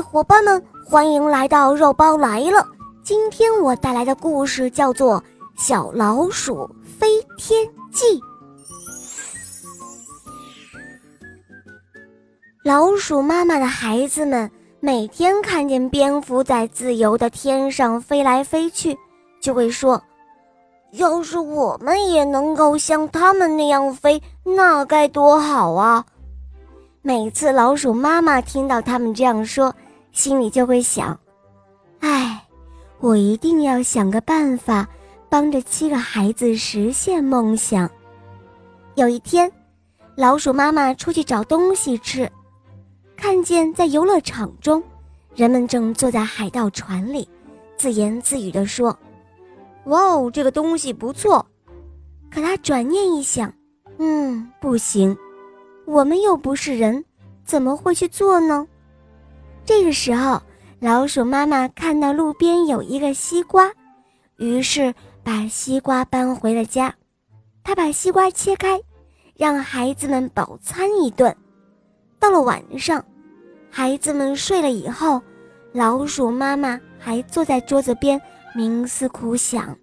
伙伴们，欢迎来到肉包来了。今天我带来的故事叫做《小老鼠飞天记》。老鼠妈妈的孩子们每天看见蝙蝠在自由的天上飞来飞去，就会说：“要是我们也能够像他们那样飞，那该多好啊！”每次老鼠妈妈听到他们这样说，心里就会想：“哎，我一定要想个办法，帮着七个孩子实现梦想。”有一天，老鼠妈妈出去找东西吃，看见在游乐场中，人们正坐在海盗船里，自言自语地说：“哇哦，这个东西不错。”可他转念一想，嗯，不行。我们又不是人，怎么会去做呢？这个时候，老鼠妈妈看到路边有一个西瓜，于是把西瓜搬回了家。她把西瓜切开，让孩子们饱餐一顿。到了晚上，孩子们睡了以后，老鼠妈妈还坐在桌子边冥思苦想：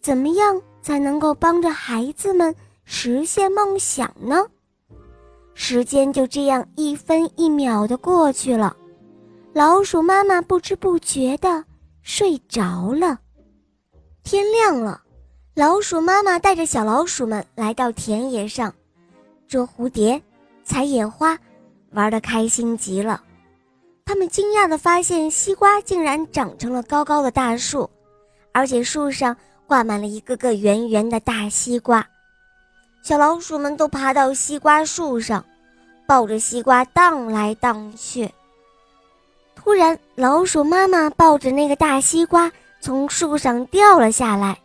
怎么样才能够帮着孩子们实现梦想呢？时间就这样一分一秒的过去了，老鼠妈妈不知不觉的睡着了。天亮了，老鼠妈妈带着小老鼠们来到田野上，捉蝴蝶、采野花，玩得开心极了。他们惊讶地发现，西瓜竟然长成了高高的大树，而且树上挂满了一个个圆圆的大西瓜。小老鼠们都爬到西瓜树上，抱着西瓜荡来荡去。突然，老鼠妈妈抱着那个大西瓜从树上掉了下来，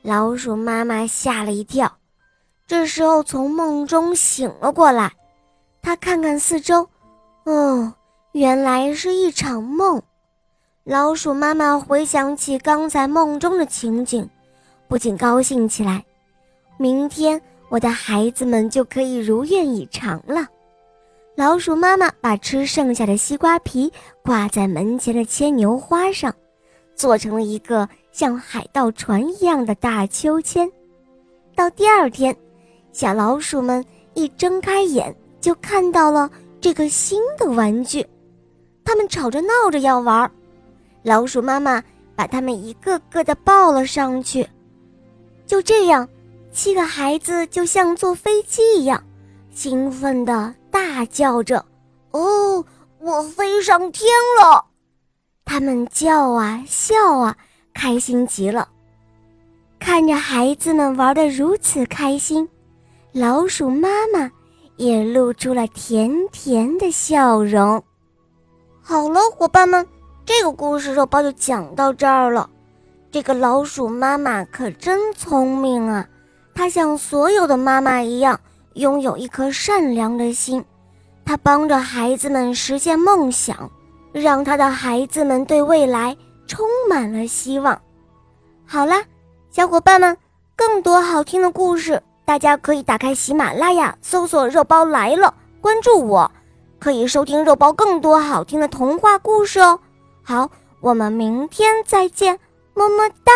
老鼠妈妈吓了一跳。这时候从梦中醒了过来，她看看四周，哦，原来是一场梦。老鼠妈妈回想起刚才梦中的情景，不禁高兴起来。明天。我的孩子们就可以如愿以偿了。老鼠妈妈把吃剩下的西瓜皮挂在门前的牵牛花上，做成了一个像海盗船一样的大秋千。到第二天，小老鼠们一睁开眼就看到了这个新的玩具，他们吵着闹着要玩。老鼠妈妈把他们一个个的抱了上去，就这样。七个孩子就像坐飞机一样，兴奋地大叫着：“哦，我飞上天了！”他们叫啊笑啊，开心极了。看着孩子们玩得如此开心，老鼠妈妈也露出了甜甜的笑容。好了，伙伴们，这个故事肉包就讲到这儿了。这个老鼠妈妈可真聪明啊！她像所有的妈妈一样，拥有一颗善良的心。她帮着孩子们实现梦想，让她的孩子们对未来充满了希望。好啦，小伙伴们，更多好听的故事，大家可以打开喜马拉雅，搜索“肉包来了”，关注我，可以收听肉包更多好听的童话故事哦。好，我们明天再见，么么哒。